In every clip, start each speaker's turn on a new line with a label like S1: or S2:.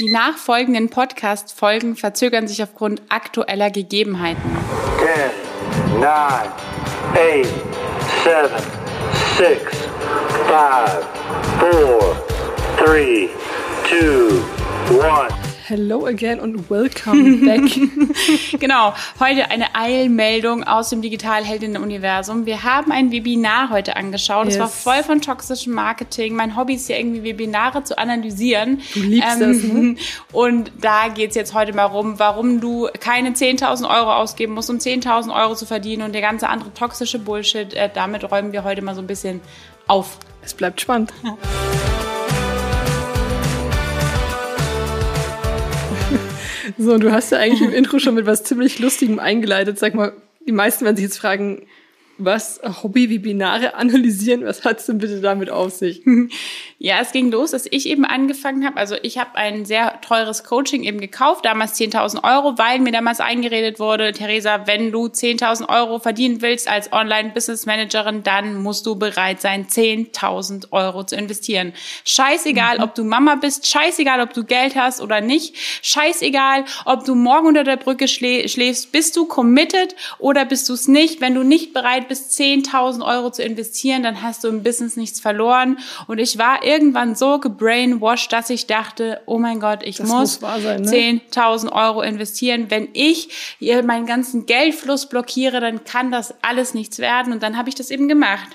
S1: Die nachfolgenden Podcast-Folgen verzögern sich aufgrund aktueller Gegebenheiten.
S2: 10, 9, 8, 7, 6, 5, 4, 3, 2, 1.
S3: Hello again und welcome back.
S1: genau, heute eine Eilmeldung aus dem Digitalheldinnen-Universum. Wir haben ein Webinar heute angeschaut. Es
S3: Yes.
S1: war voll von toxischem Marketing. Mein Hobby ist ja irgendwie Webinare zu analysieren.
S3: Du liebst das, ne?
S1: Und da geht's jetzt heute mal rum, warum du keine 10.000 Euro ausgeben musst, um 10.000 Euro zu verdienen und der ganze andere toxische Bullshit. Äh, damit räumen wir heute mal so ein bisschen auf.
S3: Es bleibt spannend. So, du hast ja eigentlich im Intro schon mit was ziemlich Lustigem eingeleitet. Sag mal, die meisten werden sich jetzt fragen, was Hobby-Webinare analysieren, was hat's denn bitte damit auf sich?
S1: Ja, es ging los, dass ich eben angefangen habe. Also ich habe ein sehr teures Coaching eben gekauft, damals 10.000 Euro, weil mir damals eingeredet wurde, Theresa, wenn du 10.000 Euro verdienen willst als Online-Business-Managerin, dann musst du bereit sein, 10.000 Euro zu investieren. Scheißegal, ob du Mama bist, scheißegal, ob du Geld hast oder nicht, scheißegal, ob du morgen unter der Brücke schlä schläfst, bist du committed oder bist du es nicht? Wenn du nicht bereit bist, 10.000 Euro zu investieren, dann hast du im Business nichts verloren. Und ich war irgendwann so gebrainwashed, dass ich dachte, oh mein Gott, ich
S3: Das
S1: muss,
S3: muss sein, ne?
S1: 10.000 Euro investieren. Wenn ich hier meinen ganzen Geldfluss blockiere, dann kann das alles nichts werden. Und dann habe ich das eben gemacht.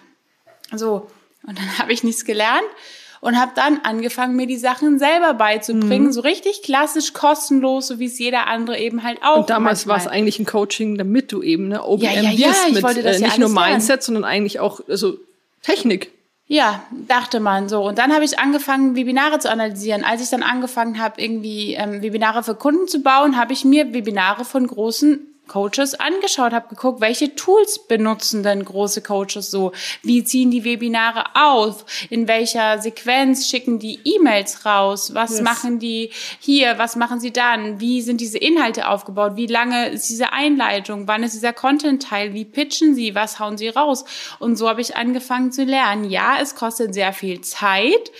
S1: So, und dann habe ich nichts gelernt und habe dann angefangen, mir die Sachen selber beizubringen, so richtig klassisch, kostenlos, so wie es jeder andere eben halt auch.
S3: Mhm. Und damals war es eigentlich ein Coaching, damit du eben ne, OBM
S1: Ja, ja, ja,
S3: mit äh, nicht nur
S1: alles lernen.
S3: Mindset, sondern eigentlich auch also Technik.
S1: Ja, dachte man so. Und dann habe ich angefangen, Webinare zu analysieren. Als ich dann angefangen habe, irgendwie ähm, Webinare für Kunden zu bauen, habe ich mir Webinare von großen Coaches angeschaut, habe geguckt, welche Tools benutzen denn große Coaches so? Wie ziehen die Webinare auf? In welcher Sequenz schicken die E-Mails raus? Was
S3: Yes.
S1: machen die hier? Was machen sie dann? Wie sind diese Inhalte aufgebaut? Wie lange ist diese Einleitung? Wann ist dieser Content-Teil? Wie pitchen sie? Was hauen sie raus? Und so habe ich angefangen zu lernen. Ja, es kostet sehr viel Zeit.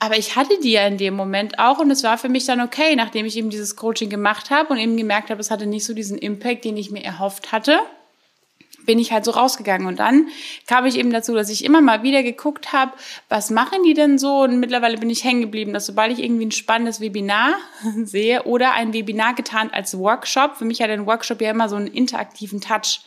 S1: Aber ich hatte die ja in dem Moment auch und es war für mich dann okay, nachdem ich eben dieses Coaching gemacht habe und eben gemerkt habe, es hatte nicht so diesen Impact, den ich mir erhofft hatte, bin ich halt so rausgegangen. Und dann kam ich eben dazu, dass ich immer mal wieder geguckt habe, was machen die denn so? Und mittlerweile bin ich hängen geblieben, dass sobald ich irgendwie ein spannendes Webinar sehe oder ein Webinar getarnt als Workshop, für mich hat ein Workshop ja immer so einen interaktiven Touch.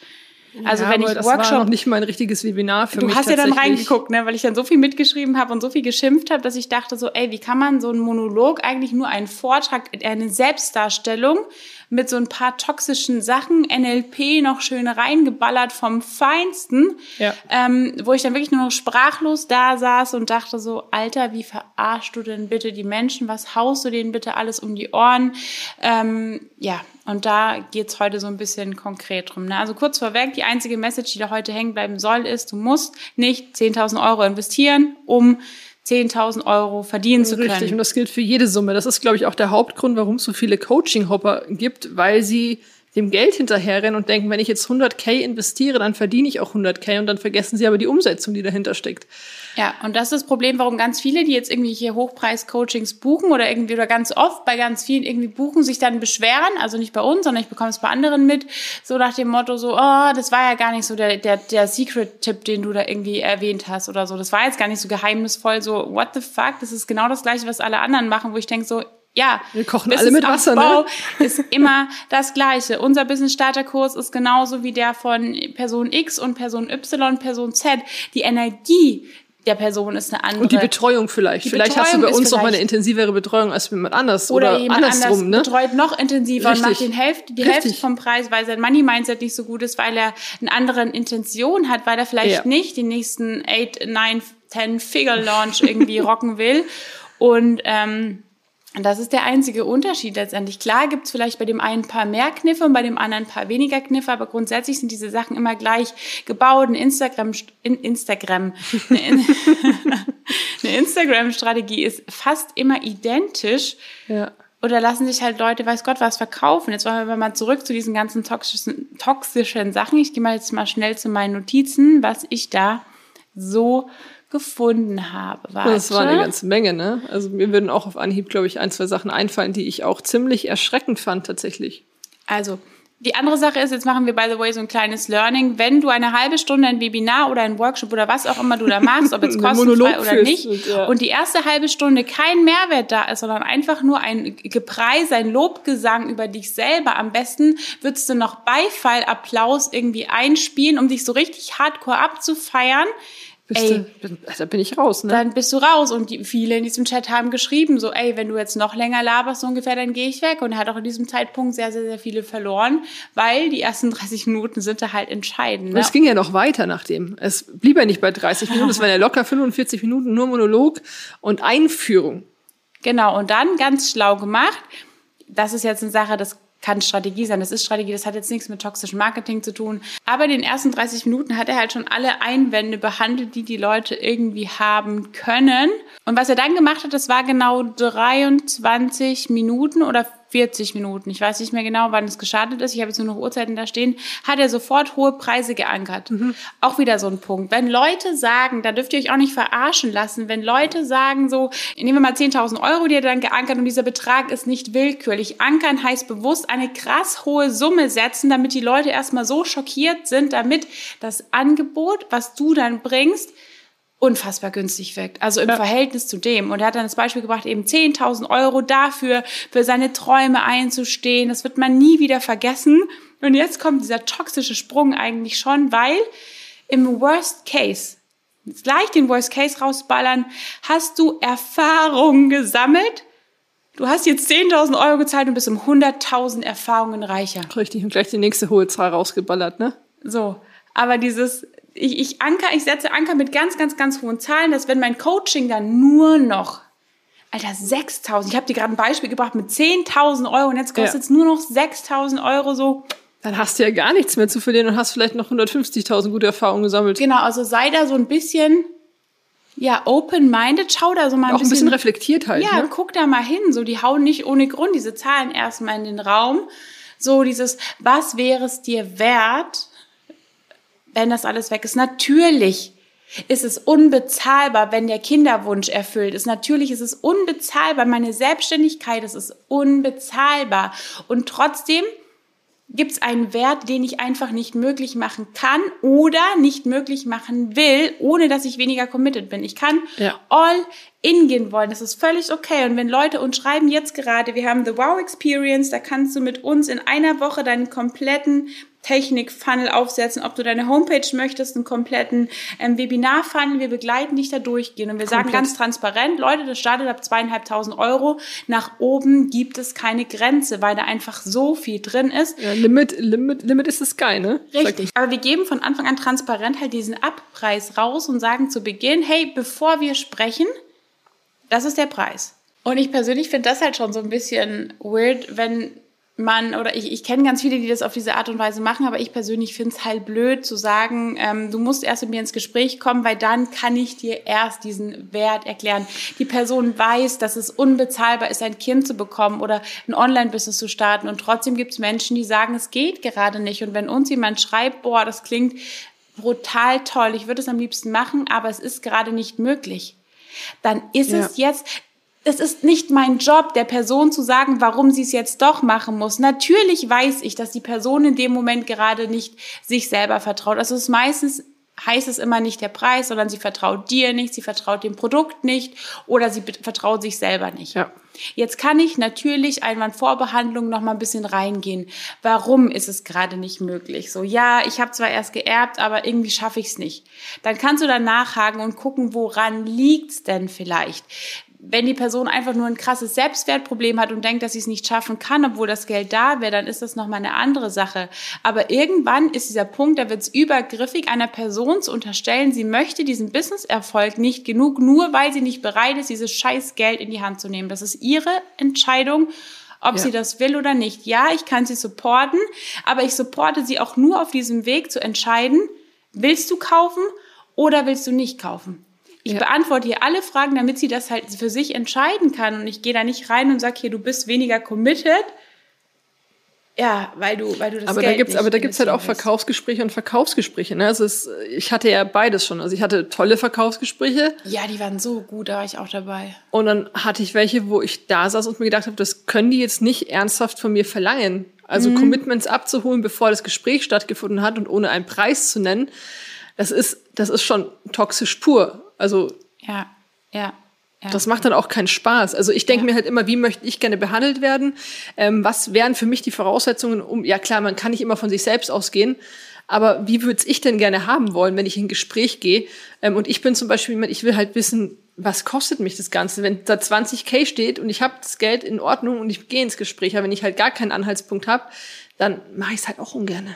S1: Also
S3: ja,
S1: wenn ich
S3: das war
S1: Workshop
S3: noch nicht mal ein richtiges Webinar für
S1: Du
S3: mich
S1: hast ja dann reingeguckt, ne, weil ich dann so viel mitgeschrieben habe und so viel geschimpft habe, dass ich dachte so, ey, wie kann man so einen Monolog eigentlich nur einen Vortrag, eine Selbstdarstellung mit so ein paar toxischen Sachen, NLP noch schön reingeballert vom Feinsten,
S3: Ja.
S1: ähm, wo ich dann wirklich nur noch sprachlos da saß und dachte so, Alter, wie verarschst du denn bitte die Menschen? Was haust du denen bitte alles um die Ohren? Ähm, ja, und da geht's heute so ein bisschen konkret drum. Ne? Also kurz vorweg, die einzige Message, die da heute hängen bleiben soll, ist, du musst nicht 10.000 Euro investieren, um 10.000 Euro verdienen zu können.
S3: Richtig, und das gilt für jede Summe. Das ist, glaube ich, auch der Hauptgrund, warum es so viele Coaching-Hopper gibt, weil sie dem Geld hinterherrennen und denken, wenn ich jetzt 100k investiere, dann verdiene ich auch 100k und dann vergessen sie aber die Umsetzung, die dahinter steckt.
S1: Ja, und das ist das Problem, warum ganz viele, die jetzt irgendwie hier Hochpreis-Coachings buchen oder irgendwie oder ganz oft bei ganz vielen irgendwie buchen, sich dann beschweren, also nicht bei uns, sondern ich bekomme es bei anderen mit, so nach dem Motto so, oh, das war ja gar nicht so der, der, der Secret-Tipp, den du da irgendwie erwähnt hast oder so. Das war jetzt gar nicht so geheimnisvoll, so, what the fuck, das ist genau das Gleiche, was alle anderen machen, wo ich denke so, ja,
S3: Wir kochen alle mit Wasser,
S1: Businessaufbau
S3: ne?
S1: ist immer das Gleiche. Unser Business Starter Kurs ist genauso wie der von Person X und Person Y, Person Z. Die Energie der Person ist eine andere.
S3: Und die Betreuung vielleicht.
S1: Die
S3: vielleicht hast du
S1: Betreuung
S3: bei uns noch mal eine intensivere Betreuung als jemand anders.
S1: oder,
S3: Oder,
S1: jemand
S3: andersrum,
S1: anders
S3: ne?
S1: betreut noch intensiver und
S3: Richtig.
S1: macht den Hälfte, die
S3: Richtig.
S1: Hälfte vom Preis, weil sein Money Mindset nicht so gut ist, weil er eine andere Intention hat, weil er vielleicht
S3: Ja.
S1: nicht den nächsten 8, 9, 10 Figure Launch irgendwie rocken will. Und ähm, das ist der einzige Unterschied letztendlich. Klar gibt's vielleicht bei dem einen ein paar mehr Kniffe und bei dem anderen ein paar weniger Kniffe, aber grundsätzlich sind diese Sachen immer gleich gebaut. Ein Instagram, in Instagram, eine, In- eine Instagram-Strategie ist fast immer identisch.
S3: Ja.
S1: Oder lassen sich halt Leute, weiß Gott, was verkaufen. Jetzt wollen wir mal zurück zu diesen ganzen toxischen, toxischen Sachen. Ich gehe mal jetzt mal schnell zu meinen Notizen, was ich da so gefunden habe. Warte.
S3: Das war eine ganze Menge, ne? Also mir würden auch auf Anhieb, glaube ich, ein, zwei Sachen einfallen, die ich auch ziemlich erschreckend fand tatsächlich.
S1: Also, die andere Sache ist, jetzt machen wir, by the way, so ein kleines Learning. Wenn du eine halbe Stunde ein Webinar oder ein Workshop oder was auch immer du da machst, ob jetzt kostenfrei oder nicht,
S3: und, ja.
S1: und die erste halbe Stunde kein Mehrwert da ist, sondern einfach nur ein Gepreis, ein Lobgesang über dich selber, am besten würdest du noch Beifall, Applaus irgendwie einspielen, um dich so richtig hardcore abzufeiern.
S3: Bist
S1: Ey,
S3: du, da bin ich raus, ne?
S1: dann bist du raus. Und die, viele in diesem Chat haben geschrieben, so, ey, wenn du jetzt noch länger laberst, so ungefähr, dann gehe ich weg. Und er hat auch in diesem Zeitpunkt sehr, sehr, sehr viele verloren, weil die ersten 30 Minuten sind da halt entscheidend.
S3: Und
S1: Ne?
S3: es ging ja noch weiter nachdem. Es blieb ja nicht bei 30 Minuten, es waren ja locker 45 Minuten nur Monolog und Einführung.
S1: Genau, und dann ganz schlau gemacht. Das ist jetzt eine Sache, das kann Strategie sein, das ist Strategie, das hat jetzt nichts mit toxischem Marketing zu tun. Aber in den ersten 30 Minuten hat er halt schon alle Einwände behandelt, die die Leute irgendwie haben können. Und was er dann gemacht hat, das war genau 23 Minuten oder 40 Minuten. Ich weiß nicht mehr genau, wann es gestartet ist. Ich habe jetzt nur noch Uhrzeiten da stehen. Hat er sofort hohe Preise geankert. Auch wieder so ein Punkt. Wenn Leute sagen, da dürft ihr euch auch nicht verarschen lassen, wenn Leute sagen so, nehmen wir mal 10.000 Euro, die er dann geankert und dieser Betrag ist nicht willkürlich. Ankern heißt bewusst eine krass hohe Summe setzen, damit die Leute erstmal so schockiert sind, damit das Angebot, was du dann bringst, unfassbar günstig wirkt. Also im Verhältnis zu dem. Und er hat dann das Beispiel gebracht, eben 10.000 Euro dafür, für seine Träume einzustehen. Das wird man nie wieder vergessen. Und jetzt kommt dieser toxische Sprung eigentlich schon, weil im Worst Case, jetzt gleich den Worst Case rausballern, hast du Erfahrungen gesammelt. Du hast jetzt 10.000 Euro gezahlt und bist um 100.000 Erfahrungen reicher.
S3: Richtig, und gleich die nächste hohe Zahl rausgeballert, ne?
S1: So, aber dieses, ich, ich anker, ich setze Anker mit ganz, ganz, ganz hohen Zahlen, dass wenn mein Coaching dann nur noch, Alter, 6.000, ich habe dir gerade ein Beispiel gebracht mit 10.000 Euro und jetzt kostet es nur noch 6.000 Euro so.
S3: Dann hast du ja gar nichts mehr zu verlieren und hast vielleicht noch 150.000 gute Erfahrungen gesammelt.
S1: Genau, also sei da so ein bisschen, ja, open-minded, schau da so mal ein
S3: Auch ein
S1: bisschen.
S3: bisschen reflektiert halt,
S1: Ja,
S3: ne?
S1: guck da mal hin. So, die hauen nicht ohne Grund diese Zahlen erstmal in den Raum. So dieses, was wäre es dir wert, wenn das alles weg ist? Natürlich ist es unbezahlbar, wenn der Kinderwunsch erfüllt ist. Natürlich ist es unbezahlbar. Meine Selbstständigkeit, es ist unbezahlbar. Und trotzdem gibt es einen Wert, den ich einfach nicht möglich machen kann oder nicht möglich machen will, ohne dass ich weniger committed bin. Ich kann
S3: Ja.
S1: all in gehen wollen. Das ist völlig okay. Und wenn Leute uns schreiben jetzt gerade, wir haben The Wow Experience, da kannst du mit uns in einer Woche deinen kompletten Technik-Funnel aufsetzen, ob du deine Homepage möchtest, einen kompletten ähm, Webinar-Funnel. Wir begleiten dich da durchgehen und wir sagen
S3: Komplett.
S1: ganz transparent, Leute, das startet ab zweieinhalbtausend Euro. Nach oben gibt es keine Grenze, weil da einfach so viel drin ist.
S3: Ja, Limit, Limit, Limit ist the sky, ne?
S1: Richtig. Aber wir geben von Anfang an transparent halt diesen Abpreis raus und sagen zu Beginn, hey, bevor wir sprechen, das ist der Preis. Und ich persönlich finde das halt schon so ein bisschen weird, wenn man, oder ich, ich kenne ganz viele, die das auf diese Art und Weise machen, aber ich persönlich finde es halt blöd zu sagen, ähm, du musst erst mit mir ins Gespräch kommen, weil dann kann ich dir erst diesen Wert erklären. Die Person weiß, dass es unbezahlbar ist, ein Kind zu bekommen oder ein Online-Business zu starten und trotzdem gibt es Menschen, die sagen, es geht gerade nicht. Und wenn uns jemand schreibt, boah, das klingt brutal toll, ich würde es am liebsten machen, aber es ist gerade nicht möglich, dann ist
S3: Ja.
S1: es jetzt, es ist nicht mein Job, der Person zu sagen, warum sie es jetzt doch machen muss. Natürlich weiß ich, dass die Person in dem Moment gerade nicht sich selber vertraut. Also es ist meistens heißt es immer nicht der Preis, sondern sie vertraut dir nicht, sie vertraut dem Produkt nicht oder sie vertraut sich selber nicht.
S3: Ja.
S1: Jetzt kann ich natürlich Einwandvorbehandlung noch mal ein bisschen reingehen. Warum ist es gerade nicht möglich? So, ja, ich habe zwar erst geerbt, aber irgendwie schaffe ich es nicht. Dann kannst du dann nachhaken und gucken, woran liegt's denn vielleicht? Wenn die Person einfach nur ein krasses Selbstwertproblem hat und denkt, dass sie es nicht schaffen kann, obwohl das Geld da wäre, dann ist das nochmal eine andere Sache. Aber irgendwann ist dieser Punkt, da wird es übergriffig, einer Person zu unterstellen, sie möchte diesen Businesserfolg nicht genug, nur weil sie nicht bereit ist, dieses scheiß Geld in die Hand zu nehmen. Das ist ihre Entscheidung, ob
S3: Ja.
S1: sie das will oder nicht. Ja, ich kann sie supporten, aber ich supporte sie auch nur auf diesem Weg zu entscheiden, willst du kaufen oder willst du nicht kaufen? Ich
S3: Ja.
S1: beantworte hier alle Fragen, damit sie das halt für sich entscheiden kann. Und ich gehe da nicht rein und sage, hier, du bist weniger committed, Ja, weil du, weil du das
S3: aber
S1: Geld
S3: da gibt's, aber da gibt's halt auch. Verkaufsgespräche und Verkaufsgespräche. Ne? Also es, ich hatte ja beides schon. Also ich hatte tolle Verkaufsgespräche
S1: Ja, die waren so gut, da war ich auch dabei.
S3: und dann hatte ich welche, wo ich da saß und mir gedacht habe, das können die jetzt nicht ernsthaft von mir verlangen. Also
S1: Mhm.
S3: Commitments abzuholen, bevor das Gespräch stattgefunden hat und ohne einen Preis zu nennen, das ist, das ist schon toxisch pur. Also
S1: Ja, ja. ja.
S3: Das macht dann auch keinen Spaß. Also ich denke
S1: Ja.
S3: mir halt immer, wie möchte ich gerne behandelt werden? Ähm, was wären für mich die Voraussetzungen, um, ja klar, man kann nicht immer von sich selbst ausgehen, aber wie würde ich denn gerne haben wollen, wenn ich in ein Gespräch gehe? Ähm, und ich bin zum Beispiel jemand, ich will halt wissen, was kostet mich das Ganze? Wenn da 20k steht und ich habe das Geld in Ordnung und ich gehe ins Gespräch, aber wenn ich halt gar keinen Anhaltspunkt habe, dann mache ich es halt auch ungern.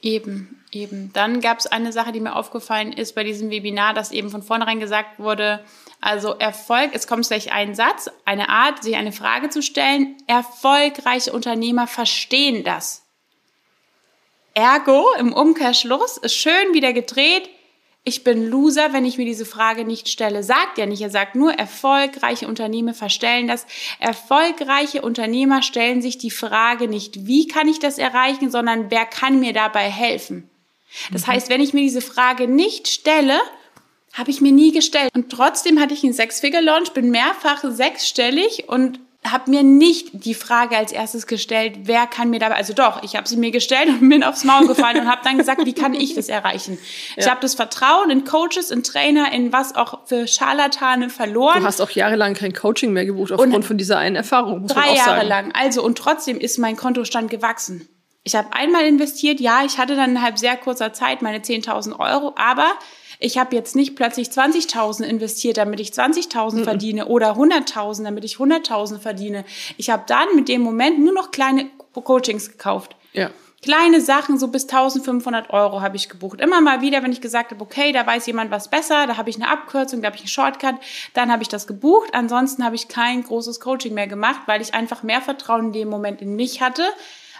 S1: Eben, eben. Dann gab es eine Sache, die mir aufgefallen ist bei diesem Webinar, dass eben von vornherein gesagt wurde, also Erfolg, es kommt gleich ein Satz, eine Art, sich eine Frage zu stellen. Erfolgreiche Unternehmer verstehen das. Ergo, im Umkehrschluss, ist schön wieder gedreht. Ich bin Loser, wenn ich mir diese Frage nicht stelle. Sagt ja nicht, er sagt nur, erfolgreiche Unternehmer verstellen das. Erfolgreiche Unternehmer stellen sich die Frage nicht, wie kann ich das erreichen, sondern wer kann mir dabei helfen. Das heißt, wenn ich mir diese Frage nicht stelle, habe ich mir nie gestellt. Und trotzdem hatte ich einen Sechs-Figure-Launch, bin mehrfach sechsstellig und habe mir nicht die Frage als erstes gestellt, wer kann mir dabei, also doch, ich habe sie mir gestellt und bin aufs Maul gefallen und habe dann gesagt, wie kann ich das erreichen? Ich habe das Vertrauen in Coaches, in Trainer, in was auch für Scharlatane verloren.
S3: Du hast auch jahrelang kein Coaching mehr gebucht aufgrund von dieser einen Erfahrung, muss man
S1: Drei
S3: auch
S1: Jahre
S3: sagen.
S1: lang. Also und trotzdem ist mein Kontostand gewachsen. Ich habe einmal investiert, ja, ich hatte dann innerhalb sehr kurzer Zeit meine 10.000 Euro, aber ich habe jetzt nicht plötzlich 20.000 investiert, damit ich 20.000 verdiene oder 100.000, damit ich 100.000 verdiene. Ich habe dann mit dem Moment nur noch kleine Coachings gekauft.
S3: Ja.
S1: Kleine Sachen, so bis 1500 Euro habe ich gebucht. Immer mal wieder, wenn ich gesagt habe, okay, da weiß jemand was besser, da habe ich eine Abkürzung, da habe ich einen Shortcut, dann habe ich das gebucht. Ansonsten habe ich kein großes Coaching mehr gemacht, weil ich einfach mehr Vertrauen in dem Moment in mich hatte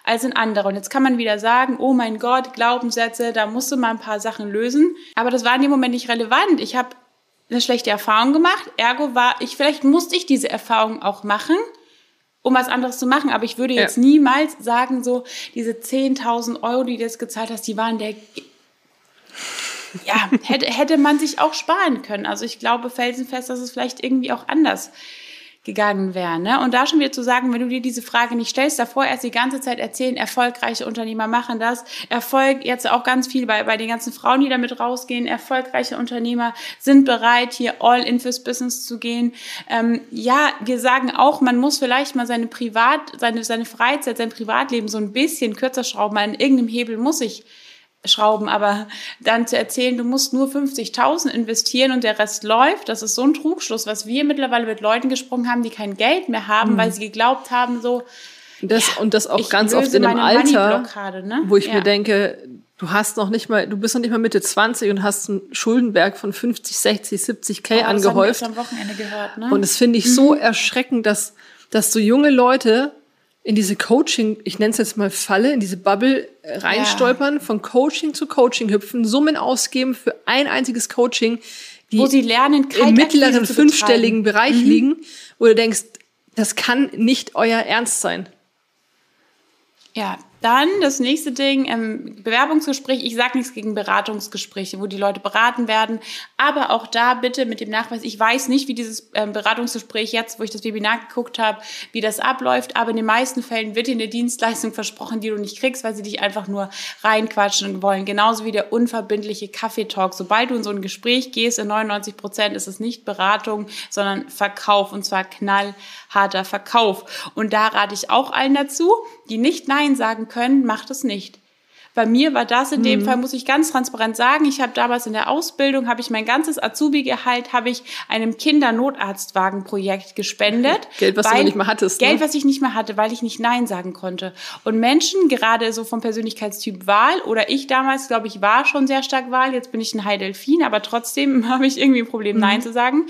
S1: als in andere. Und jetzt kann man wieder sagen, oh mein Gott, Glaubenssätze, da musste man ein paar Sachen lösen. Aber das war in dem Moment nicht relevant. Ich habe eine schlechte Erfahrung gemacht. Ergo war ich, vielleicht musste ich diese Erfahrung auch machen, um was anderes zu machen. Aber ich würde
S3: Ja.
S1: jetzt niemals sagen, so diese 10.000 Euro, die du jetzt gezahlt hast, die waren der... Ja, hätte, hätte man sich auch sparen können. Also ich glaube felsenfest, dass es vielleicht irgendwie auch anders gegangen wäre. Ne? Und da schon wieder zu sagen, wenn du dir diese Frage nicht stellst, davor erst die ganze Zeit erzählen, erfolgreiche Unternehmer machen das. Erfolg, jetzt auch ganz viel bei, bei den ganzen Frauen, die damit rausgehen, erfolgreiche Unternehmer sind bereit, hier all in fürs Business zu gehen. Ähm, ja, wir sagen auch, man muss vielleicht mal seine Privat, seine, seine Freizeit, sein Privatleben so ein bisschen kürzer schrauben. An irgendeinem Hebel muss ich schrauben, aber dann zu erzählen, du musst nur 50.000 investieren und der Rest läuft, das ist so ein Trugschluss, was wir mittlerweile mit Leuten gesprochen haben, die kein Geld mehr haben, weil sie geglaubt haben, so
S3: Und das,
S1: Ja,
S3: und das auch ganz oft in einem Alter,
S1: ne?
S3: wo ich
S1: Ja.
S3: mir denke, du hast noch nicht mal, du bist noch nicht mal Mitte 20 und hast einen Schuldenberg von 50, 60, 70 K
S1: Oh, das haben wir
S3: angehäuft.
S1: am Wochenende gehört, ne?
S3: Und das finde ich so erschreckend, dass, dass so junge Leute in diese Coaching, ich nenne es jetzt mal Falle, in diese Bubble äh, reinstolpern, von Coaching zu Coaching hüpfen, Summen ausgeben für ein einziges Coaching, die
S1: wo sie lernen,
S3: im mittleren fünfstelligen. Bereich liegen, wo du denkst, das kann nicht euer Ernst sein.
S1: Ja, dann das nächste Ding, ähm, Bewerbungsgespräch. Ich sage nichts gegen Beratungsgespräche, wo die Leute beraten werden. Aber auch da bitte mit dem Nachweis, ich weiß nicht, wie dieses ähm, Beratungsgespräch jetzt, wo ich das Webinar geguckt habe, wie das abläuft. Aber in den meisten Fällen wird dir eine Dienstleistung versprochen, die du nicht kriegst, weil sie dich einfach nur reinquatschen wollen. Genauso wie der unverbindliche Kaffeetalk. Sobald du in so ein Gespräch gehst, in 99 Prozent ist es nicht Beratung, sondern Verkauf. Und zwar knallharter Verkauf. Und da rate ich auch allen dazu, die nicht Nein sagen können, macht es nicht. Bei mir war das in
S3: Mhm.
S1: dem Fall, muss ich ganz transparent sagen, ich habe damals in der Ausbildung, habe ich mein ganzes Azubi-Gehalt, habe ich einem Kindernotarztwagenprojekt gespendet.
S3: Geld, was du
S1: weil-
S3: noch nicht mehr hattest, ne?
S1: Geld, was ich nicht mehr hatte, weil ich nicht Nein sagen konnte. Und Menschen, gerade so vom Persönlichkeitstyp Wahl, oder ich damals, glaube ich, war schon sehr stark Wahl, jetzt bin ich ein High Delfin, aber trotzdem habe ich irgendwie ein Problem,
S3: Mhm.
S1: Nein zu sagen.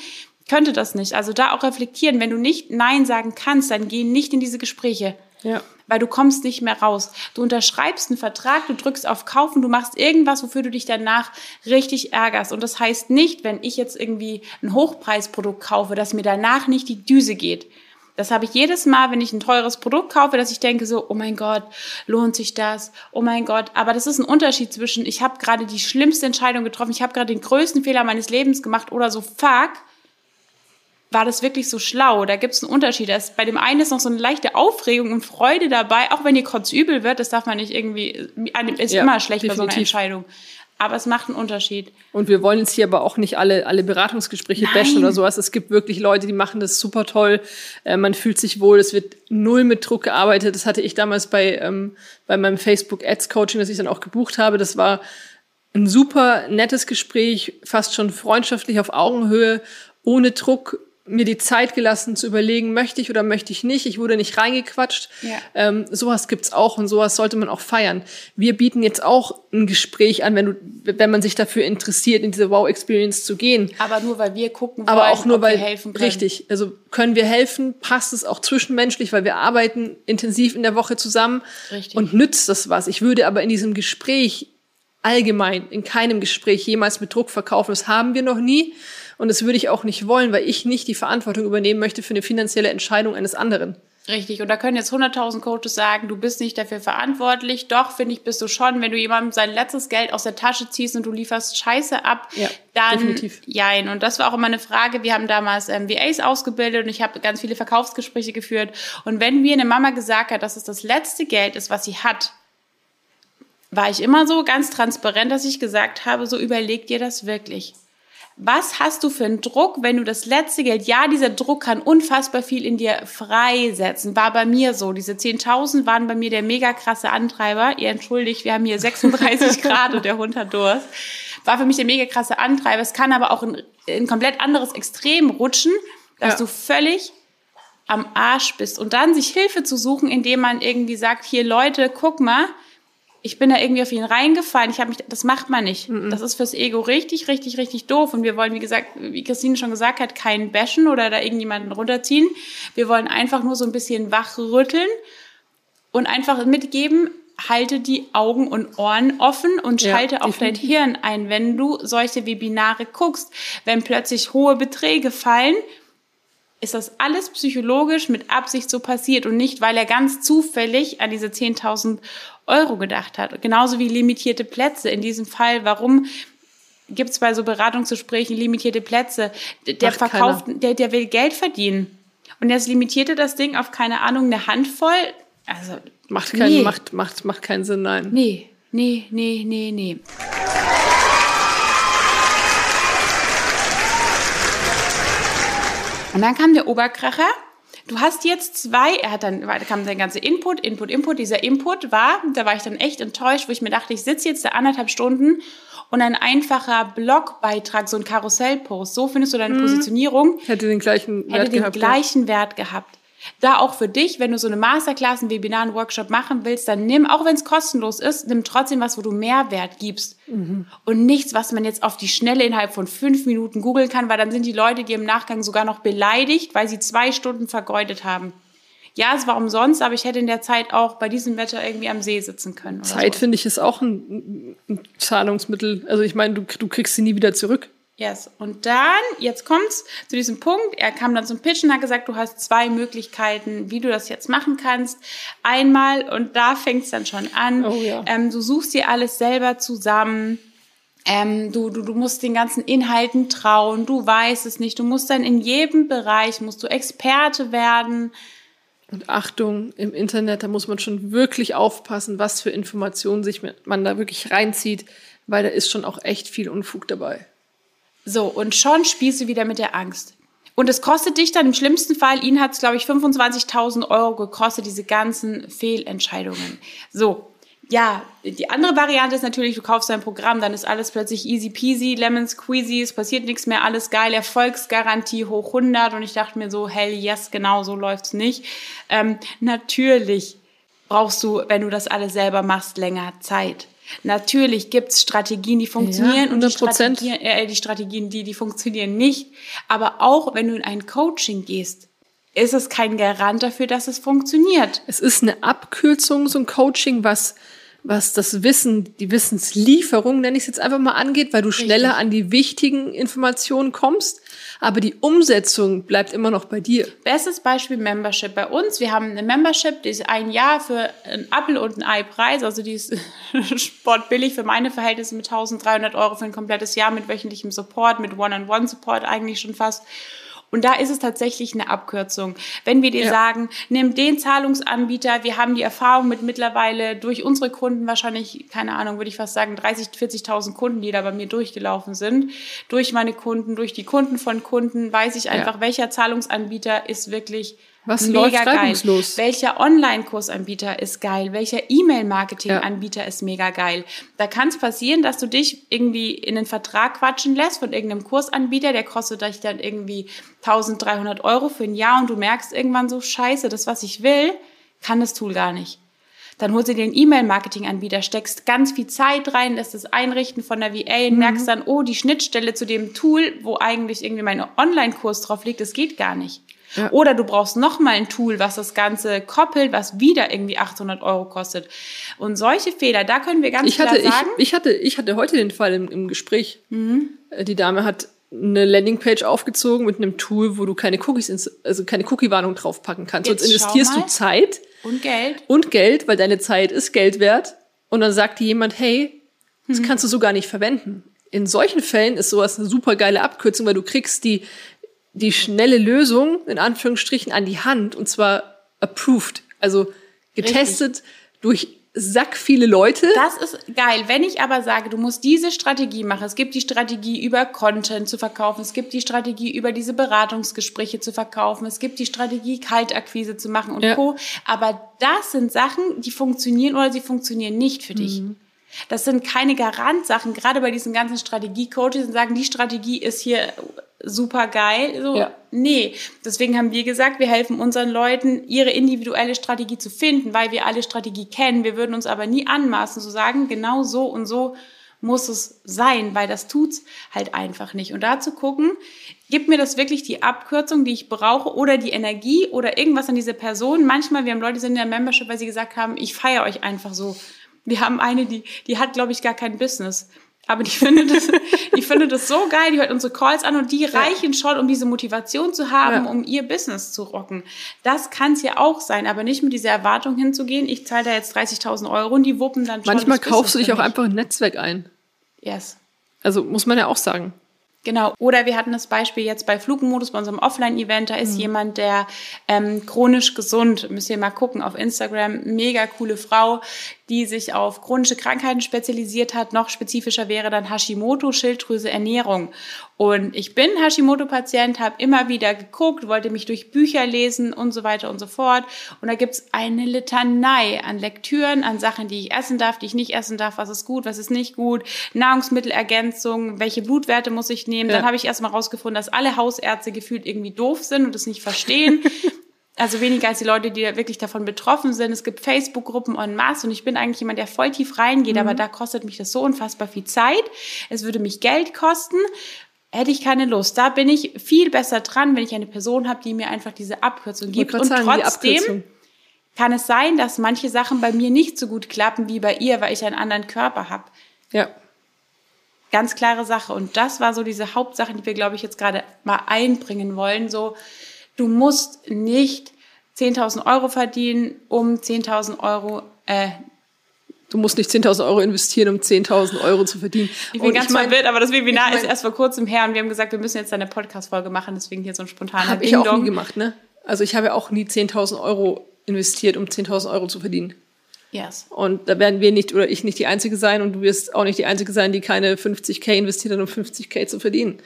S1: Könnte das nicht. Also da auch reflektieren, wenn du nicht Nein sagen kannst, dann geh nicht in diese Gespräche
S3: Ja.
S1: Weil du kommst nicht mehr raus. Du unterschreibst einen Vertrag, du drückst auf Kaufen, du machst irgendwas, wofür du dich danach richtig ärgerst. Und das heißt nicht, wenn ich jetzt irgendwie ein Hochpreisprodukt kaufe, dass mir danach nicht die Düse geht. Das habe ich jedes Mal, wenn ich ein teures Produkt kaufe, dass ich denke so, oh mein Gott, lohnt sich das? Oh mein Gott. Aber das ist ein Unterschied zwischen, ich habe gerade die schlimmste Entscheidung getroffen, ich habe gerade den größten Fehler meines Lebens gemacht oder so, fuck, war das wirklich so schlau? Da gibt es einen Unterschied. Das, bei dem einen ist noch so eine leichte Aufregung und Freude dabei, auch wenn dir kurz übel wird, das darf man nicht irgendwie, ist ja, immer schlecht definitiv. bei so einer Entscheidung. Aber es macht einen Unterschied.
S3: Und wir wollen jetzt hier aber auch nicht alle, alle Beratungsgespräche Nein. bashen oder sowas. Es gibt wirklich Leute, die machen das super toll. Äh, man fühlt sich wohl. Es wird null mit Druck gearbeitet. Das hatte ich damals bei, ähm, bei meinem Facebook Ads Coaching, das ich dann auch gebucht habe. Das war ein super nettes Gespräch, fast schon freundschaftlich auf Augenhöhe, ohne Druck, mir die Zeit gelassen zu überlegen, möchte ich oder möchte ich nicht. Ich wurde nicht reingequatscht. Ja. Ähm, sowas gibt's auch und sowas sollte man auch feiern. Wir bieten jetzt auch ein Gespräch an, wenn du, wenn man sich dafür interessiert, in diese Wow-Experience zu gehen.
S1: Aber nur weil wir gucken wollen,
S3: Aber auch nur, weil,
S1: wir helfen können.
S3: Richtig. Also können wir helfen? Passt es auch zwischenmenschlich, weil wir arbeiten intensiv in der Woche zusammen richtig. und nützt das was. Ich würde aber in diesem Gespräch allgemein in keinem Gespräch jemals mit Druck verkaufen. Das haben wir noch nie. Und das würde ich auch nicht wollen, weil ich nicht die Verantwortung übernehmen möchte für eine finanzielle Entscheidung eines anderen.
S1: Richtig. Und da können jetzt 100.000 Coaches sagen, du bist nicht dafür verantwortlich. Doch, finde ich, bist du schon. Wenn du jemandem sein letztes Geld aus der Tasche ziehst und du lieferst Scheiße ab, ja, dann definitiv. jein. Und das war auch immer eine Frage. Wir haben damals ähm, VAs ausgebildet und ich habe ganz viele Verkaufsgespräche geführt. Und wenn mir eine Mama gesagt hat, dass es das letzte Geld ist, was sie hat, war ich immer so ganz transparent, dass ich gesagt habe, so überleg dir das wirklich was hast du für einen Druck, wenn du das letzte Geld, ja, dieser Druck kann unfassbar viel in dir freisetzen, war bei mir so. Diese 10.000 waren bei mir der mega krasse Antreiber. Ihr entschuldigt, wir haben hier 36 Grad und der Hund hat Durst. War für mich der mega krasse Antreiber. Es kann aber auch ein, ein komplett anderes Extrem rutschen, dass ja. du völlig am Arsch bist und dann sich Hilfe zu suchen, indem man irgendwie sagt, hier Leute, guck mal, ich bin da irgendwie auf ihn reingefallen. Ich habe mich, das macht man nicht. -mm. Das ist fürs Ego richtig, richtig, richtig doof. Und wir wollen, wie gesagt, wie Christine schon gesagt hat, keinen bashen oder da irgendjemanden runterziehen. Wir wollen einfach nur so ein bisschen wachrütteln und einfach mitgeben, halte die Augen und Ohren offen und schalte ja, auf dein Hirn ein, wenn du solche Webinare guckst. Wenn plötzlich hohe Beträge fallen, ist das alles psychologisch mit Absicht so passiert und nicht, weil er ganz zufällig an diese 10.000 Euro gedacht hat. Genauso wie limitierte Plätze. In diesem Fall, warum gibt es bei so Beratungsgesprächen limitierte Plätze? Der Macht verkauft, der, der will Geld verdienen. Und jetzt limitierte das Ding auf, keine Ahnung, eine Handvoll. Also,
S3: macht, keinen, nee. macht, macht, macht keinen Sinn, nein.
S1: Nee, nee, nee, nee, nee. Und dann kam der Oberkracher du hast jetzt zwei, er hat dann, da kam sein ganzer Input, Input, Input. Dieser Input war, da war ich dann echt enttäuscht, wo ich mir dachte, ich sitze jetzt da anderthalb Stunden und ein einfacher Blogbeitrag, so ein Karussellpost, so findest du deine mhm. Positionierung.
S3: Hätte den gleichen
S1: Wert hätte den gehabt. gleichen ja. Wert gehabt. Da auch für dich, wenn du so eine Masterclass, ein Webinar, einen Workshop machen willst, dann nimm, auch wenn es kostenlos ist, nimm trotzdem was, wo du Mehrwert gibst. Mhm. Und nichts, was man jetzt auf die Schnelle innerhalb von fünf Minuten googeln kann, weil dann sind die Leute, die im Nachgang sogar noch beleidigt, weil sie zwei Stunden vergeudet haben. Ja, es war umsonst, aber ich hätte in der Zeit auch bei diesem Wetter irgendwie am See sitzen können.
S3: Zeit, so. finde ich, ist auch ein, ein Zahlungsmittel. Also ich meine, du, du kriegst sie nie wieder zurück.
S1: Yes. Und dann, jetzt kommt's zu diesem Punkt. Er kam dann zum Pitchen, hat gesagt, du hast zwei Möglichkeiten, wie du das jetzt machen kannst. Einmal, und da fängt's dann schon an, oh, ja. ähm, du suchst dir alles selber zusammen. Ähm, du, du, du musst den ganzen Inhalten trauen, du weißt es nicht. Du musst dann in jedem Bereich, musst du Experte werden.
S3: Und Achtung, im Internet, da muss man schon wirklich aufpassen, was für Informationen sich man da wirklich reinzieht, weil da ist schon auch echt viel Unfug dabei.
S1: So, und schon spielst du wieder mit der Angst. Und es kostet dich dann im schlimmsten Fall, ihn hat es, glaube ich, 25.000 Euro gekostet, diese ganzen Fehlentscheidungen. So, ja, die andere Variante ist natürlich, du kaufst dein Programm, dann ist alles plötzlich easy peasy, lemon squeezy, es passiert nichts mehr, alles geil, Erfolgsgarantie hoch 100 und ich dachte mir so, hell yes, genau so läuft's nicht. Ähm, natürlich brauchst du, wenn du das alles selber machst, länger Zeit. Natürlich gibt's Strategien, die funktionieren ja, und die Strategien, äh, die Strategien, die, die funktionieren nicht. Aber auch wenn du in ein Coaching gehst, ist es kein Garant dafür, dass es funktioniert.
S3: Es ist eine Abkürzung, so ein Coaching, was was das Wissen, die Wissenslieferung, nenne ich es jetzt einfach mal, angeht, weil du schneller an die wichtigen Informationen kommst. Aber die Umsetzung bleibt immer noch bei dir.
S1: Bestes Beispiel Membership bei uns. Wir haben eine Membership, die ist ein Jahr für ein Apple und ein Ei Preis. Also die ist sportbillig für meine Verhältnisse mit 1300 Euro für ein komplettes Jahr mit wöchentlichem Support, mit One-on-One-Support eigentlich schon fast. Und da ist es tatsächlich eine Abkürzung. Wenn wir dir
S3: Ja.
S1: sagen, nimm den Zahlungsanbieter, wir haben die Erfahrung mit mittlerweile durch unsere Kunden wahrscheinlich, keine Ahnung, würde ich fast sagen, 30, 40.000 Kunden, die da bei mir durchgelaufen sind. Durch meine Kunden, durch die Kunden von Kunden weiß ich einfach, welcher Zahlungsanbieter ist wirklich
S3: Was
S1: mega
S3: läuft
S1: geil. Welcher Online-Kursanbieter ist geil? Welcher E-Mail-Marketing-Anbieter ist mega geil? Da kann es passieren, dass du dich irgendwie in einen Vertrag quatschen lässt von irgendeinem Kursanbieter, der kostet dich dann irgendwie 1300 Euro für ein Jahr und du merkst irgendwann so, scheiße, das, was ich will, kann das Tool gar nicht. Dann holst du dir einen E-Mail-Marketing-Anbieter, steckst ganz viel Zeit rein, lässt es einrichten von der VA und merkst dann, oh, die Schnittstelle zu dem Tool, wo eigentlich irgendwie mein Online-Kurs drauf liegt, das geht gar nicht.
S3: Ja.
S1: Oder du brauchst noch mal ein Tool, was das Ganze koppelt, was wieder irgendwie 800 Euro kostet. Und solche Fehler, da können wir ganz
S3: Ich hatte,
S1: klar
S3: ich,
S1: sagen,
S3: ich hatte, ich hatte heute den Fall im, im Gespräch.
S1: Mhm.
S3: Äh, Die Dame hat eine Landingpage aufgezogen mit einem Tool, wo du keine Cookies, also keine Cookie-Warnung draufpacken kannst.
S1: Jetzt
S3: Sonst investierst du. Zeit
S1: und Geld.
S3: und Geld, weil deine Zeit ist Geld wert. Und dann sagt dir jemand, hey, das
S1: Mhm.
S3: kannst du so gar nicht verwenden. In solchen Fällen ist sowas eine super geile Abkürzung, weil du kriegst die, die schnelle Lösung, in Anführungsstrichen, an die Hand und zwar approved. Also getestet durch sack viele Leute.
S1: Das ist geil. Wenn ich aber sage, du musst diese Strategie machen, es gibt die Strategie über Content zu verkaufen, es gibt die Strategie über diese Beratungsgespräche zu verkaufen, es gibt die Strategie Kaltakquise zu machen und
S3: Ja.
S1: Co. Aber das sind Sachen, die funktionieren oder sie funktionieren nicht für dich.
S3: Mhm.
S1: Das sind keine Garantsachen, gerade bei diesen ganzen Strategie-Coaches und sagen, die Strategie ist hier super geil. So,
S3: Ja.
S1: Nee, deswegen haben wir gesagt, wir helfen unseren Leuten, ihre individuelle Strategie zu finden, weil wir alle Strategie kennen. Wir würden uns aber nie anmaßen zu sagen, genau so und so muss es sein, weil das tut's halt einfach nicht. Und da zu gucken, gibt mir das wirklich die Abkürzung, die ich brauche oder die Energie oder irgendwas an diese Person. Manchmal, wir haben Leute, die sind in der Membership, weil sie gesagt haben, ich feiere euch einfach so. Wir haben eine, die, die hat, glaube ich, gar kein Business. Aber die findet das, die findet das so geil, die hört unsere Calls an und die reichen schon, um diese Motivation zu haben,
S3: Ja.
S1: um ihr Business zu rocken. Das kann es ja auch sein, aber nicht mit dieser Erwartung hinzugehen, ich zahle da jetzt 30.000 Euro und die wuppen dann schon
S3: Manchmal kaufst du
S1: Business
S3: dich auch einfach ein Netzwerk ein.
S1: Yes.
S3: Also muss man ja auch sagen.
S1: Genau. Oder wir hatten das Beispiel jetzt bei Flugmodus, bei unserem Offline-Event. Da ist
S3: Mhm.
S1: jemand, der ähm, chronisch gesund, müsst ihr mal gucken auf Instagram, mega coole Frau, die sich auf chronische Krankheiten spezialisiert hat. Noch spezifischer wäre dann Hashimoto, Schilddrüse, Ernährung. Und ich bin Hashimoto-Patient, habe immer wieder geguckt, wollte mich durch Bücher lesen und so weiter und so fort. Und da gibt's eine Litanei an Lektüren, an Sachen, die ich essen darf, die ich nicht essen darf, was ist gut, was ist nicht gut, Nahrungsmittelergänzung, welche Blutwerte muss ich nehmen. Dann
S3: Ja.
S1: habe ich erstmal rausgefunden, dass alle Hausärzte gefühlt irgendwie doof sind und das nicht verstehen. Also weniger als die Leute, die da wirklich davon betroffen sind. Es gibt Facebook-Gruppen en masse und ich bin eigentlich jemand, der voll tief reingeht, aber da kostet mich das so unfassbar viel Zeit. Es würde mich Geld kosten. Hätte ich keine Lust. Da bin ich viel besser dran, wenn ich eine Person habe, die mir einfach diese Abkürzung gibt. Und
S3: sagen,
S1: trotzdem kann es sein, dass manche Sachen bei mir nicht so gut klappen wie bei ihr, weil ich einen anderen Körper habe.
S3: Ja.
S1: Ganz klare Sache. Und das war so diese Hauptsache, die wir, glaube ich, jetzt gerade mal einbringen wollen. So, du musst nicht 10.000 Euro verdienen, um 10.000 Euro, äh,
S3: Du musst nicht 10.000 Euro investieren, um 10.000 Euro zu verdienen.
S1: ich bin
S3: Und
S1: ganz
S3: mein,
S1: verwirrt, aber das Webinar
S3: ich mein-
S1: ist erst vor kurzem her und wir haben gesagt, wir müssen jetzt eine Podcast-Folge machen, deswegen hier so ein spontaner
S3: Habe ich auch nie gemacht, ne? Also ich habe ja auch nie 10.000 Euro investiert, um 10.000 Euro zu verdienen.
S1: Yes.
S3: Und da werden wir nicht oder ich nicht die Einzige sein und du wirst auch nicht die Einzige sein, die keine 50k investiert hat, um 50k zu verdienen.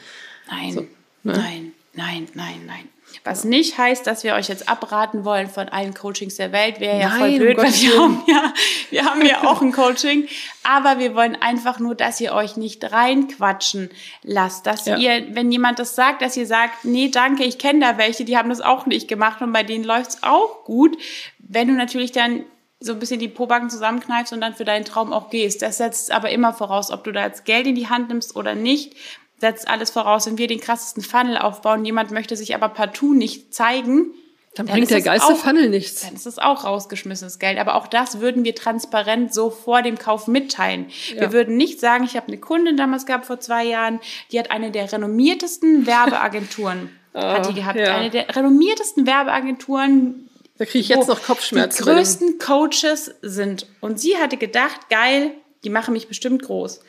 S1: Nein,
S3: ne?
S1: nein, nein, nein, nein. Was nicht heißt, dass wir euch jetzt abraten wollen von allen Coachings der Welt. Wäre ja voll
S3: Nein,
S1: blöd, weil wir haben, ja, wir haben ja auch ein Coaching. Aber wir wollen einfach nur, dass ihr euch nicht reinquatschen lasst. Dass
S3: Ja.
S1: ihr, wenn jemand das sagt, dass ihr sagt, nee, danke, ich kenne da welche, die haben das auch nicht gemacht und bei denen läuft's auch gut. Wenn du natürlich dann so ein bisschen die Pobacken zusammenkneifst und dann für deinen Traum auch gehst. Das setzt aber immer voraus, ob du da jetzt Geld in die Hand nimmst oder nicht setzt alles voraus. Wenn wir den krassesten Funnel aufbauen, jemand möchte sich aber partout nicht zeigen,
S3: Dann
S1: Dann
S3: bringt der
S1: es
S3: geilste
S1: auch-
S3: Funnel nichts.
S1: dann ist es auch rausgeschmissenes Geld. Aber auch das würden wir transparent so vor dem Kauf mitteilen. Wir
S3: Ja.
S1: würden nicht sagen, ich habe eine Kundin damals gehabt vor zwei Jahren, die hat eine der renommiertesten Werbeagenturen. hat die gehabt.
S3: ja.
S1: Eine der renommiertesten Werbeagenturen,
S3: Da kriege ich jetzt noch Kopfschmerzen.
S1: Die größten Coaches sind. Und sie hatte gedacht, geil, die machen mich bestimmt groß.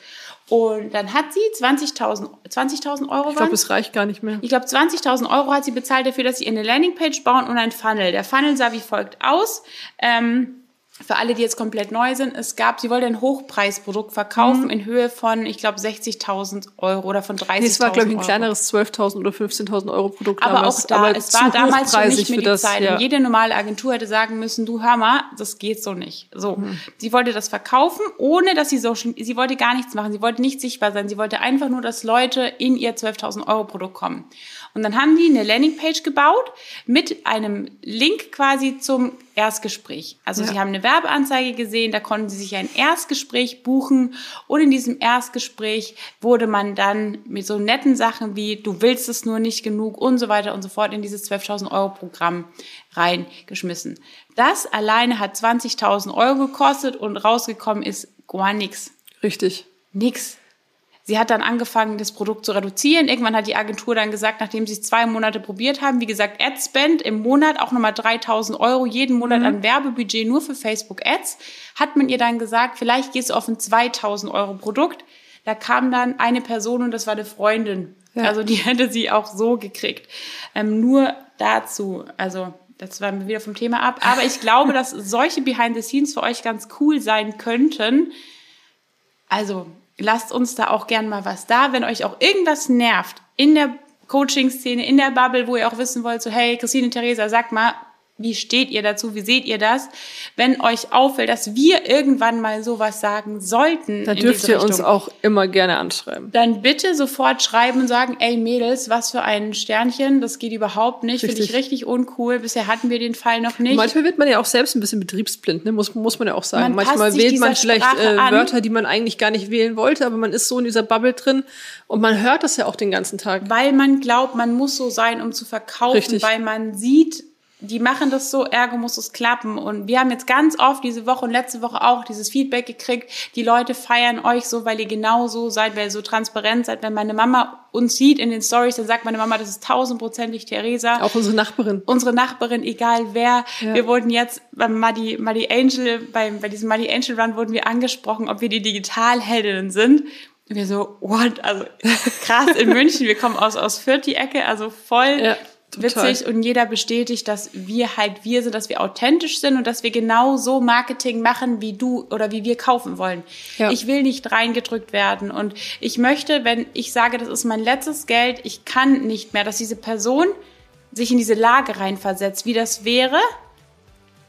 S1: Und dann hat sie 20.000 20.000 Euro
S3: Ich glaube, es reicht gar nicht mehr.
S1: ich glaube, 20.000 Euro hat sie bezahlt dafür, dass sie eine Landingpage bauen und ein Funnel. Der Funnel sah wie folgt aus. Ähm, für alle, die jetzt komplett neu sind, es gab, sie wollte ein Hochpreisprodukt verkaufen in Höhe von, ich glaube, 60.000 Euro oder von 30.000
S3: Mhm. Nee, es war, glaube ich, ein
S1: Euro.
S3: kleineres 12.000 oder 15.000 Euro Produkt
S1: Aber
S3: damals.
S1: auch da, es war damals schon nicht mehr
S3: für
S1: die
S3: das,
S1: Zeit.
S3: ja.
S1: Jede normale Agentur hätte sagen müssen, du hör mal, das geht so nicht. So.
S3: Hm.
S1: Sie wollte das verkaufen, ohne dass sie Social, sie wollte gar nichts machen. Sie wollte nicht sichtbar sein. Sie wollte einfach nur, dass Leute in ihr 12.000 Euro Produkt kommen. Und dann haben die eine Landingpage gebaut mit einem Link quasi zum Erstgespräch. Also
S3: Ja.
S1: sie haben eine Werbeanzeige gesehen, da konnten sie sich ein Erstgespräch buchen und in diesem Erstgespräch wurde man dann mit so netten Sachen wie du willst es nur nicht genug und so weiter und so fort in dieses 12.000 Euro Programm reingeschmissen. Das alleine hat 20.000 Euro gekostet und rausgekommen ist gar nichts.
S3: Richtig.
S1: Nix. Sie hat dann angefangen, das Produkt zu reduzieren. Irgendwann hat die Agentur dann gesagt, nachdem sie es zwei Monate probiert haben, wie gesagt, Ad-Spend im Monat auch nochmal 3000 Euro jeden Monat
S3: Mhm.
S1: an Werbebudget nur für Facebook Ads, hat man ihr dann gesagt, vielleicht gehst du auf ein 2000 Euro Produkt. Da kam dann eine Person und das war eine Freundin.
S3: Ja.
S1: Also die hätte sie auch so gekriegt. Ähm, nur dazu, also das war mir wieder vom Thema ab. Aber ich glaube, dass solche Behind the Scenes für euch ganz cool sein könnten. Also lasst uns da auch gern mal was da, wenn euch auch irgendwas nervt in der Coaching-Szene, in der Bubble, wo ihr auch wissen wollt, so hey, Christine, Theresa, sag mal, wie steht ihr dazu? Wie seht ihr das? Wenn euch auffällt, dass wir irgendwann mal sowas sagen sollten,
S3: Da
S1: in
S3: dürft ihr uns
S1: Richtung,
S3: auch immer gerne anschreiben.
S1: dann bitte sofort schreiben und sagen, ey Mädels, was für ein Sternchen, das geht überhaupt nicht, finde ich
S3: Richtig.
S1: uncool. Bisher hatten wir den Fall noch nicht.
S3: Manchmal wird man ja auch selbst ein bisschen betriebsblind, ne? muss, muss man ja auch sagen.
S1: Man passt
S3: Manchmal
S1: sich
S3: wählt man vielleicht äh. Wörter, die man eigentlich gar nicht wählen wollte, aber man ist so in dieser Bubble drin und man hört das ja auch den ganzen Tag.
S1: weil man glaubt, man muss so sein, um zu verkaufen,
S3: Richtig.
S1: weil man sieht, die machen das so, ergo muss es klappen. Und wir haben jetzt ganz oft diese Woche und letzte Woche auch dieses Feedback gekriegt, die Leute feiern euch so, weil ihr genau so seid, weil ihr so transparent seid. Wenn meine Mama uns sieht in den Stories, dann sagt meine Mama, das ist tausendprozentig Theresa.
S3: Auch unsere Nachbarin.
S1: unsere Nachbarin, egal wer.
S3: Ja.
S1: Wir wurden jetzt beim Muddy, Muddy Angel, beim, bei diesem Muddy Angel Run wurden wir angesprochen, ob wir die Digitalheldinnen sind. Und wir so, what? Also krass in München, wir kommen aus, aus Fürth die Ecke, also voll
S3: Ja, total.
S1: witzig und jeder bestätigt, dass wir halt wir sind, dass wir authentisch sind und dass wir genau so Marketing machen, wie du oder wie wir kaufen wollen.
S3: Ja.
S1: Ich will nicht reingedrückt werden und ich möchte, wenn ich sage, das ist mein letztes Geld, ich kann nicht mehr, dass diese Person sich in diese Lage reinversetzt, wie das wäre.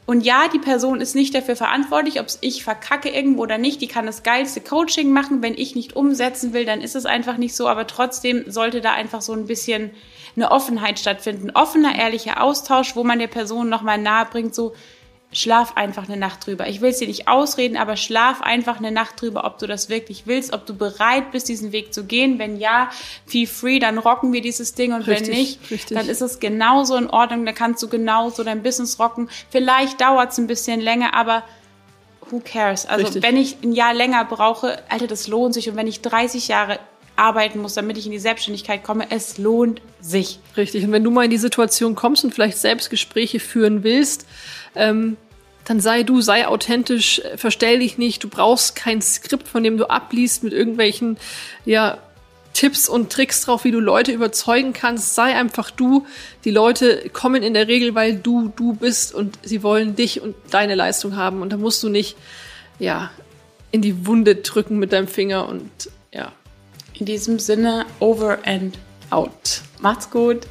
S1: Und ja, die Person ist nicht dafür verantwortlich, ob ich verkacke irgendwo oder nicht. Die kann das geilste Coaching machen. Wenn ich nicht umsetzen will, dann ist es einfach nicht so. Aber trotzdem sollte da einfach so ein bisschen eine Offenheit stattfinden. Offener, ehrlicher Austausch, wo man der Person nochmal nahe bringt, so, schlaf einfach eine Nacht drüber. Ich will es dir nicht ausreden, aber schlaf einfach eine Nacht drüber, ob du das wirklich willst, ob du bereit bist, diesen Weg zu gehen. Wenn ja, feel free, dann rocken wir dieses Ding und
S3: Richtig,
S1: wenn nicht,
S3: richtig.
S1: dann ist es genauso in Ordnung, dann kannst du genauso dein Business rocken. Vielleicht dauert es ein bisschen länger, aber who cares? Also
S3: Richtig.
S1: wenn ich ein Jahr länger brauche, Alter, das lohnt sich. Und wenn ich 30 Jahre arbeiten muss, damit ich in die Selbstständigkeit komme, es lohnt sich.
S3: Richtig. Und wenn du mal in die Situation kommst und vielleicht selbst Gespräche führen willst, ähm, dann sei du, sei authentisch, verstell dich nicht. Du brauchst kein Skript, von dem du abliest mit irgendwelchen, ja, Tipps und Tricks drauf, wie du Leute überzeugen kannst. Sei einfach du. Die Leute kommen in der Regel, weil du du bist und sie wollen dich und deine Leistung haben. Und da musst du nicht, ja, in die Wunde drücken mit deinem Finger und ja,
S1: In diesem Sinne, over and out. Macht's gut.